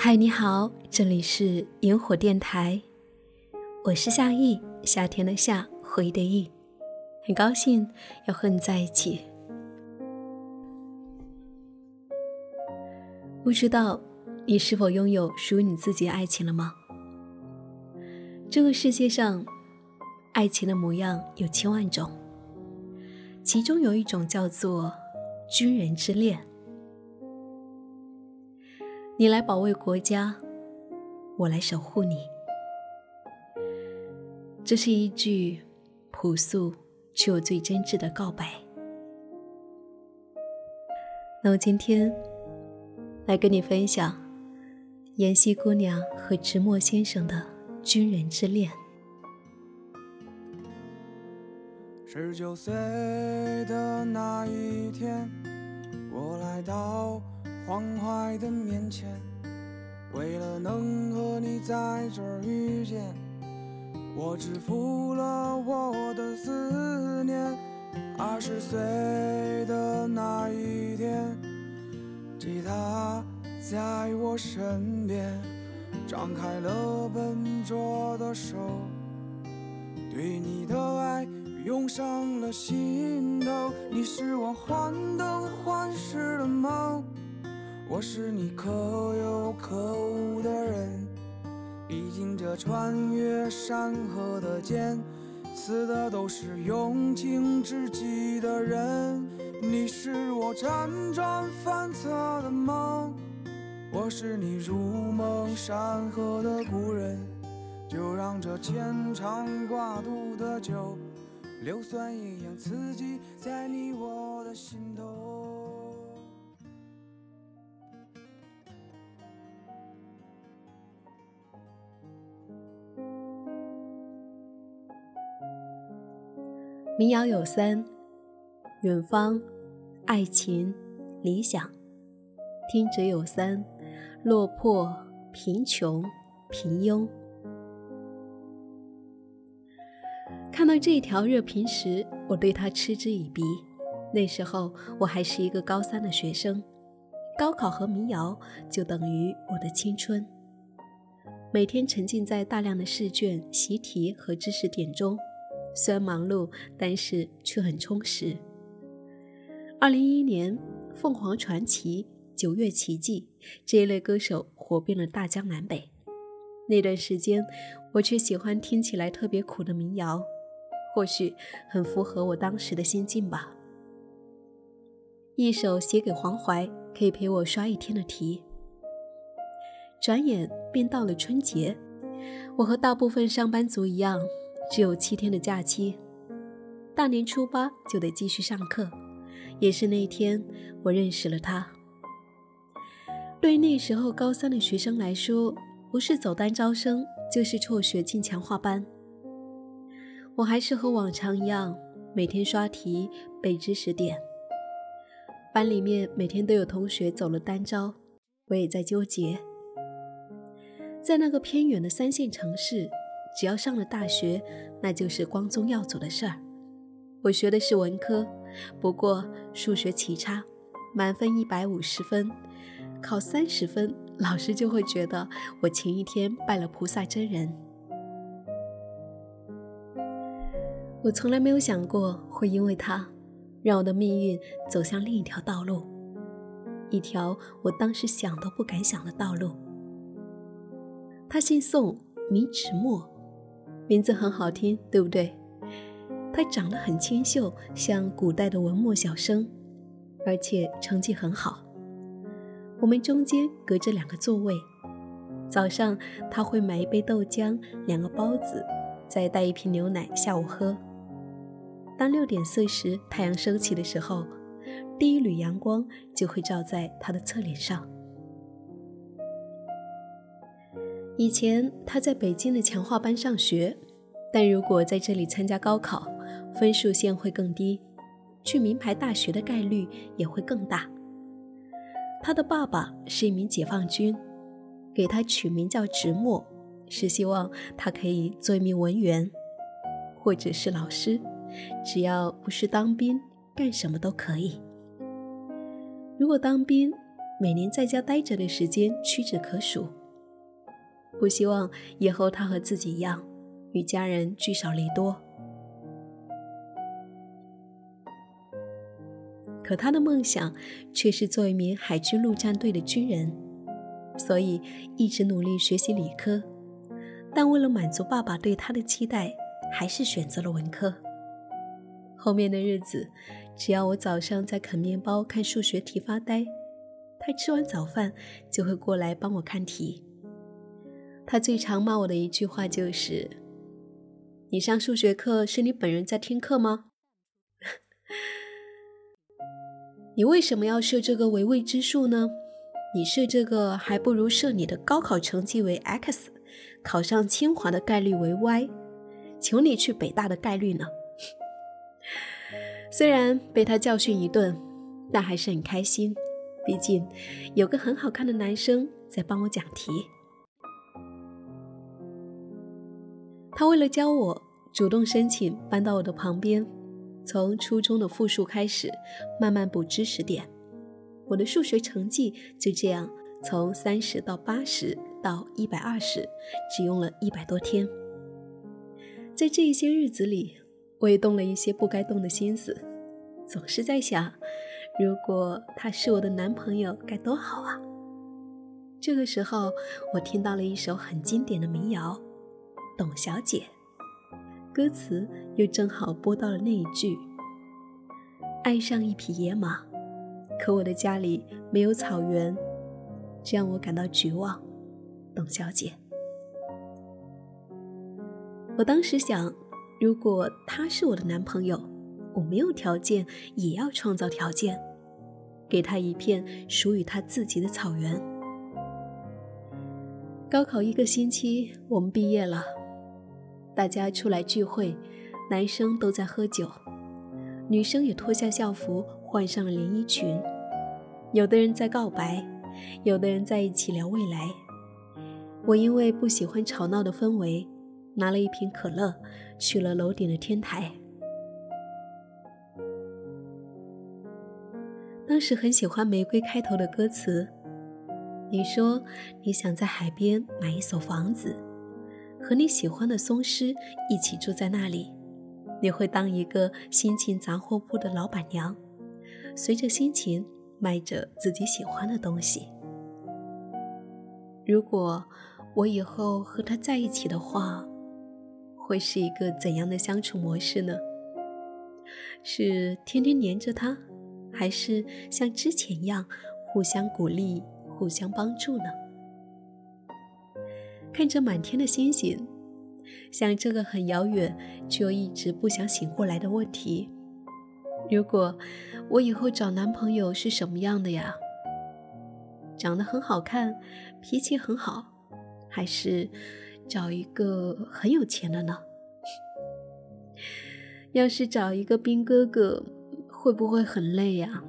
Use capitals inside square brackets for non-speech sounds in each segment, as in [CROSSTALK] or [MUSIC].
嗨，你好，这里是萤火电台，我是夏意，夏天的夏，回忆的意，很高兴要和你在一起。不知道你是否拥有属于你自己的爱情了吗？这个世界上，爱情的模样有千万种，其中有一种叫做军人之恋。你来保卫国家，我来守护你。这是一句朴素却又最真挚的告白。那我今天来跟你分享妍希姑娘和直墨先生的军人之恋。十九岁的那一天，我来到。黄淮的面前，为了能和你在这儿遇见，我支付了我的思念。二十岁的那一天，吉他在我身边，张开了笨拙的手，对你的爱涌上了心头。你是我患得患失的梦。我是你可有可无的人，毕竟这穿越山河的剑，刺的都是用情至极的人。你是我辗转反侧的梦，我是你如梦山河的故人。就让这牵肠挂肚的酒，硫酸一样刺激在你我的心头。民谣有三：远方、爱情、理想；听者有三：落魄、贫穷、平庸。看到这条热评时，我对他嗤之以鼻。那时候我还是一个高三的学生，高考和民谣就等于我的青春。每天沉浸在大量的试卷、习题和知识点中。虽然忙碌，但是却很充实。二零一一年，凤凰传奇、九月奇迹这一类歌手火遍了大江南北。那段时间，我却喜欢听起来特别苦的民谣，或许很符合我当时的心境吧。一首写给黄淮，可以陪我刷一天的题。转眼便到了春节，我和大部分上班族一样。只有七天的假期，大年初八就得继续上课。也是那一天，我认识了他。对于那时候高三的学生来说，不是走单招生，就是辍学进强化班。我还是和往常一样，每天刷题背知识点。班里面每天都有同学走了单招，我也在纠结。在那个偏远的三线城市。只要上了大学，那就是光宗耀祖的事儿。我学的是文科，不过数学奇差，满分一百五十分，考三十分，老师就会觉得我前一天拜了菩萨真人。我从来没有想过会因为他，让我的命运走向另一条道路，一条我当时想都不敢想的道路。他姓宋，名直墨。名字很好听，对不对？他长得很清秀，像古代的文墨小生，而且成绩很好。我们中间隔着两个座位。早上他会买一杯豆浆、两个包子，再带一瓶牛奶，下午喝。当六点四十太阳升起的时候，第一缕阳光就会照在他的侧脸上。以前他在北京的强化班上学，但如果在这里参加高考，分数线会更低，去名牌大学的概率也会更大。他的爸爸是一名解放军，给他取名叫直墨，是希望他可以做一名文员，或者是老师，只要不是当兵，干什么都可以。如果当兵，每年在家待着的时间屈指可数。不希望以后他和自己一样，与家人聚少离多。可他的梦想却是做一名海军陆战队的军人，所以一直努力学习理科。但为了满足爸爸对他的期待，还是选择了文科。后面的日子，只要我早上在啃面包、看数学题发呆，他吃完早饭就会过来帮我看题。他最常骂我的一句话就是：“你上数学课是你本人在听课吗？你为什么要设这个为未知数呢？你设这个还不如设你的高考成绩为 x，考上清华的概率为 y，求你去北大的概率呢？” [LAUGHS] 虽然被他教训一顿，但还是很开心，毕竟有个很好看的男生在帮我讲题。他为了教我，主动申请搬到我的旁边，从初中的复数开始，慢慢补知识点。我的数学成绩就这样从三十到八十到一百二十，只用了一百多天。在这一些日子里，我也动了一些不该动的心思，总是在想，如果他是我的男朋友该多好啊！这个时候，我听到了一首很经典的民谣。董小姐，歌词又正好播到了那一句：“爱上一匹野马，可我的家里没有草原，这让我感到绝望。”董小姐，我当时想，如果他是我的男朋友，我没有条件也要创造条件，给他一片属于他自己的草原。高考一个星期，我们毕业了。大家出来聚会，男生都在喝酒，女生也脱下校服换上了连衣裙。有的人在告白，有的人在一起聊未来。我因为不喜欢吵闹的氛围，拿了一瓶可乐去了楼顶的天台。当时很喜欢《玫瑰》开头的歌词，你说你想在海边买一所房子。和你喜欢的松狮一起住在那里，你会当一个心情杂货铺的老板娘，随着心情卖着自己喜欢的东西。如果我以后和他在一起的话，会是一个怎样的相处模式呢？是天天黏着他，还是像之前一样互相鼓励、互相帮助呢？看着满天的星星，想这个很遥远却又一直不想醒过来的问题：如果我以后找男朋友是什么样的呀？长得很好看，脾气很好，还是找一个很有钱的呢？[LAUGHS] 要是找一个兵哥哥，会不会很累呀？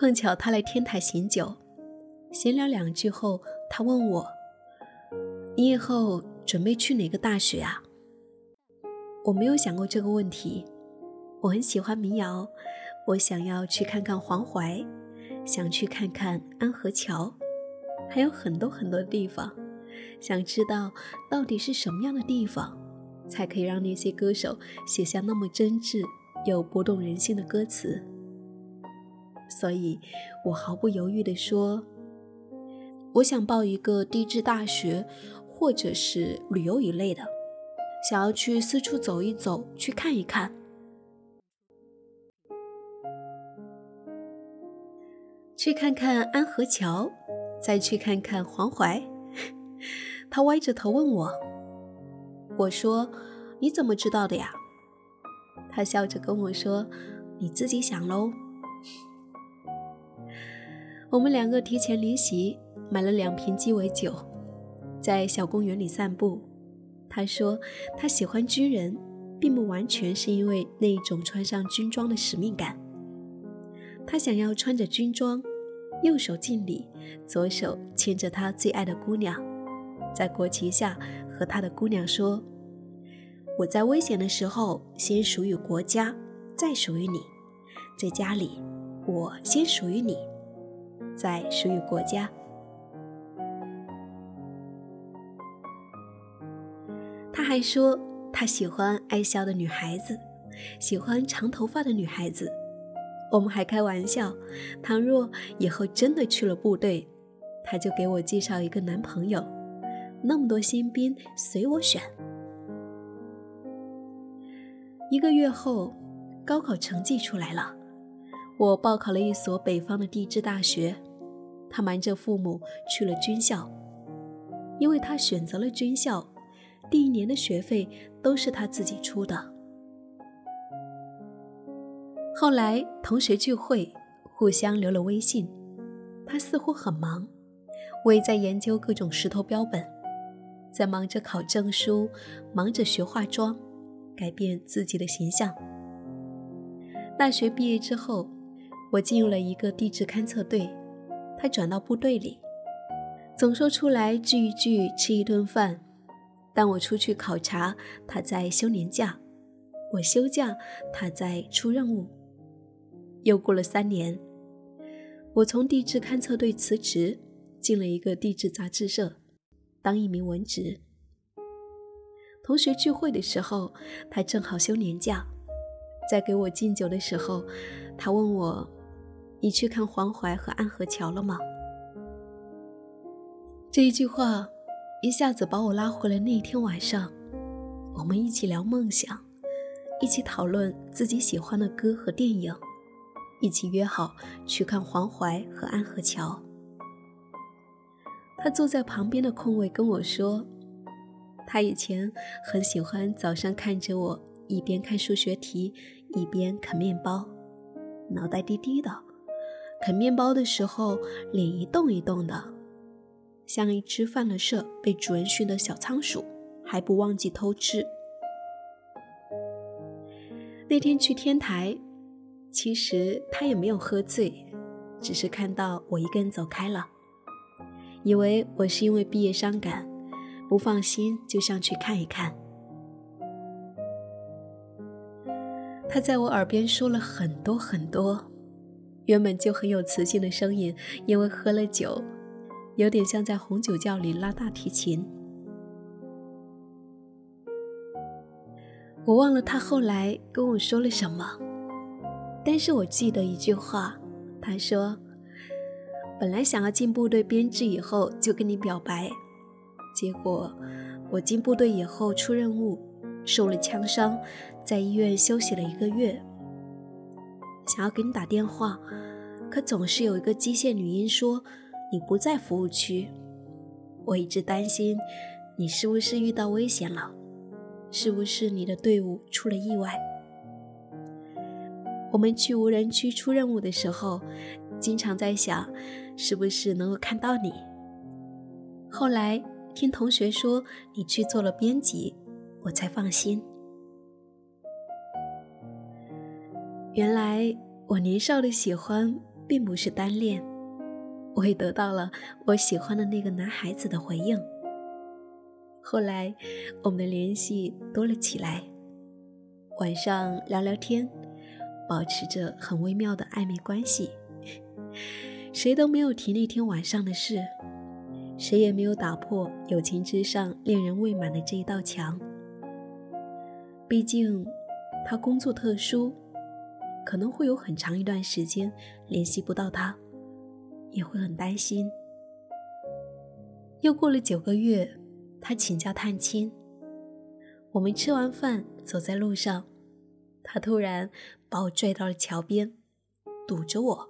碰巧他来天台醒酒，闲聊两句后，他问我：“你以后准备去哪个大学啊？”我没有想过这个问题。我很喜欢民谣，我想要去看看黄淮，想去看看安河桥，还有很多很多地方。想知道到底是什么样的地方，才可以让那些歌手写下那么真挚又拨动人心的歌词。所以，我毫不犹豫地说：“我想报一个地质大学，或者是旅游一类的，想要去四处走一走，去看一看，去看看安河桥，再去看看黄淮。[LAUGHS] ”他歪着头问我：“我说，你怎么知道的呀？”他笑着跟我说：“你自己想喽。”我们两个提前离席，买了两瓶鸡尾酒，在小公园里散步。他说他喜欢军人，并不完全是因为那一种穿上军装的使命感。他想要穿着军装，右手敬礼，左手牵着他最爱的姑娘，在国旗下和他的姑娘说：“我在危险的时候先属于国家，再属于你，在家里，我先属于你，在属于国家。他还说，他喜欢爱笑的女孩子，喜欢长头发的女孩子。我们还开玩笑，倘若以后真的去了部队，他就给我介绍一个男朋友。那么多新兵，随我选。一个月后，高考成绩出来了，我报考了一所北方的地质大学。他瞒着父母去了军校，因为他选择了军校，第一年的学费都是他自己出的。后来同学聚会，互相留了微信。他似乎很忙，我也在研究各种石头标本，在忙着考证书，忙着学化妆，改变自己的形象。大学毕业之后，我进入了一个地质勘测队，他转到部队里，总说出来聚一聚，吃一顿饭。但我出去考察，他在休年假；我休假，他在出任务。又过了三年，我从地质勘测队辞职，进了一个地质杂志社，当一名文职。同学聚会的时候，他正好休年假，在给我敬酒的时候，他问我：“你去看黄淮和安河桥了吗？”这一句话一下子把我拉回了那一天晚上，我们一起聊梦想，一起讨论自己喜欢的歌和电影。一起约好去看黄淮和安河桥。他坐在旁边的空位跟我说，他以前很喜欢早上看着我一边看数学题一边啃面包，脑袋低低的，啃面包的时候脸一动一动的，像一只犯了事被主人训的小仓鼠，还不忘记偷吃。那天去天台。其实他也没有喝醉，只是看到我一个人走开了，以为我是因为毕业伤感，不放心，就上去看一看。他在我耳边说了很多很多，原本就很有磁性的声音，因为喝了酒，有点像在红酒窖里拉大提琴。我忘了他后来跟我说了什么。但是我记得一句话，他说：“本来想要进部队编制以后就跟你表白，结果我进部队以后出任务，受了枪伤，在医院休息了一个月。想要给你打电话，可总是有一个机械女音说你不在服务区。我一直担心你是不是遇到危险了，是不是你的队伍出了意外。”我们去无人区出任务的时候，经常在想，是不是能够看到你。后来听同学说你去做了编辑，我才放心。原来我年少的喜欢并不是单恋，我也得到了我喜欢的那个男孩子的回应。后来我们的联系多了起来，晚上聊聊天。保持着很微妙的暧昧关系，谁都没有提那天晚上的事，谁也没有打破友情之上恋人未满的这一道墙。毕竟他工作特殊，可能会有很长一段时间联系不到他，也会很担心。又过了九个月，他请假探亲，我们吃完饭走在路上。他突然把我拽到了桥边，堵着我，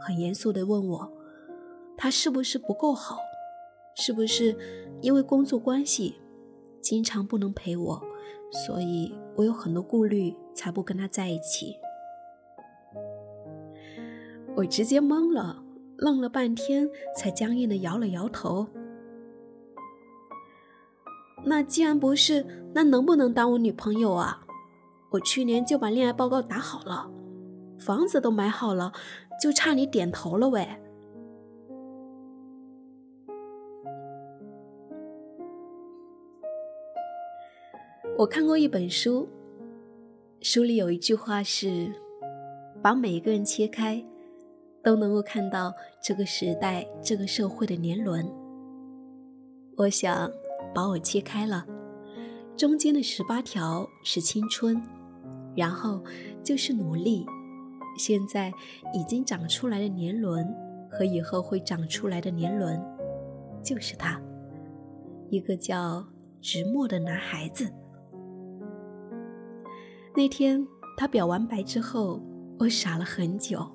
很严肃地问我：“他是不是不够好？是不是因为工作关系，经常不能陪我，所以我有很多顾虑，才不跟他在一起？”我直接懵了，愣了半天，才僵硬的摇了摇头。那既然不是，那能不能当我女朋友啊？我去年就把恋爱报告打好了，房子都买好了，就差你点头了喂。我看过一本书，书里有一句话是：“把每一个人切开，都能够看到这个时代、这个社会的年轮。”我想把我切开了，中间的十八条是青春，然后就是努力。现在已经长出来的年轮和以后会长出来的年轮，就是他，一个叫直墨的男孩子。那天他表完白之后，我傻了很久。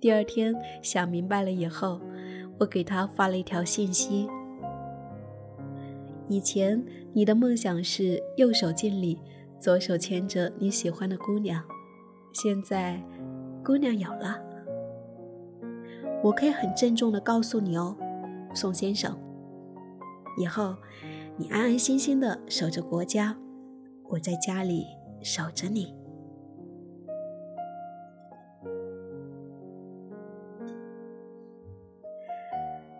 第二天想明白了以后，我给他发了一条信息：以前你的梦想是右手敬礼，左手牵着你喜欢的姑娘，现在姑娘有了。我可以很郑重的告诉你哦，宋先生，以后你安安心心的守着国家，我在家里。守着你。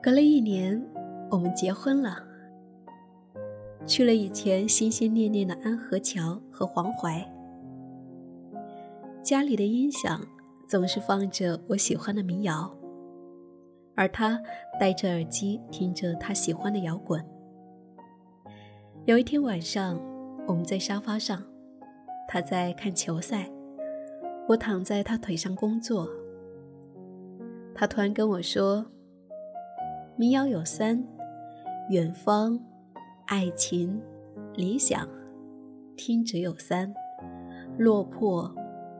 隔了一年，我们结婚了，去了以前心心念念的安河桥和黄淮。家里的音响总是放着我喜欢的民谣，而他戴着耳机听着他喜欢的摇滚。有一天晚上，我们在沙发上。他在看球赛，我躺在他腿上工作。他突然跟我说：“民谣有三，远方、爱情、理想；听者有三，落魄、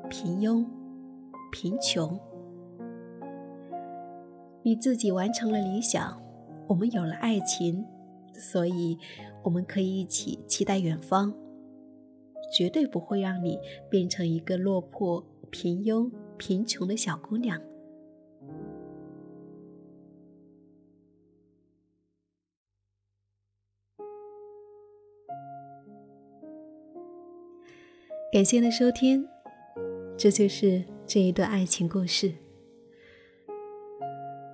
平庸、贫穷。你自己完成了理想，我们有了爱情，所以我们可以一起期待远方。”绝对不会让你变成一个落魄、平庸、贫穷的小姑娘。感谢的收听，这就是这一段爱情故事。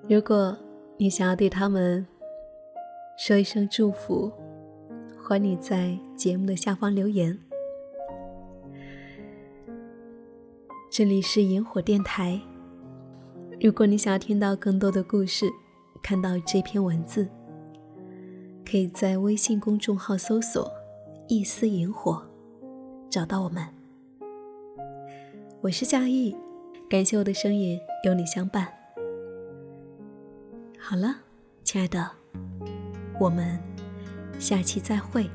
如果你想要对他们说一声祝福，欢迎你在节目的下方留言。这里是萤火电台。如果你想要听到更多的故事，看到这篇文字，可以在微信公众号搜索“一丝萤火”，找到我们。我是夏意，感谢我的声音有你相伴。好了，亲爱的，我们下期再会。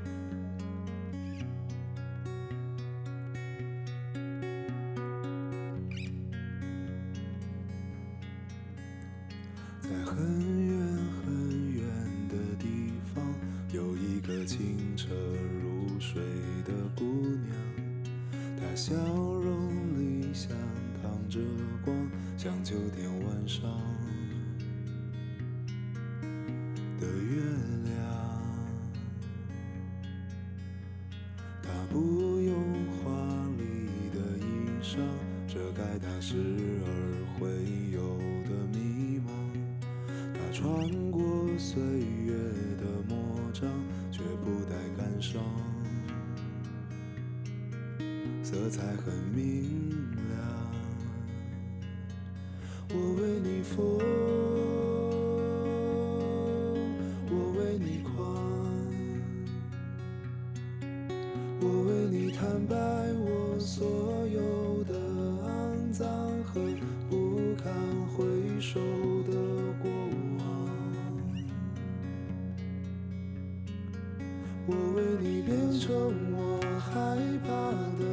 遮盖他时而会有的迷茫，他穿过岁月的魔障，却不带感伤。色彩很明亮，我为你疯，你变成我害怕的。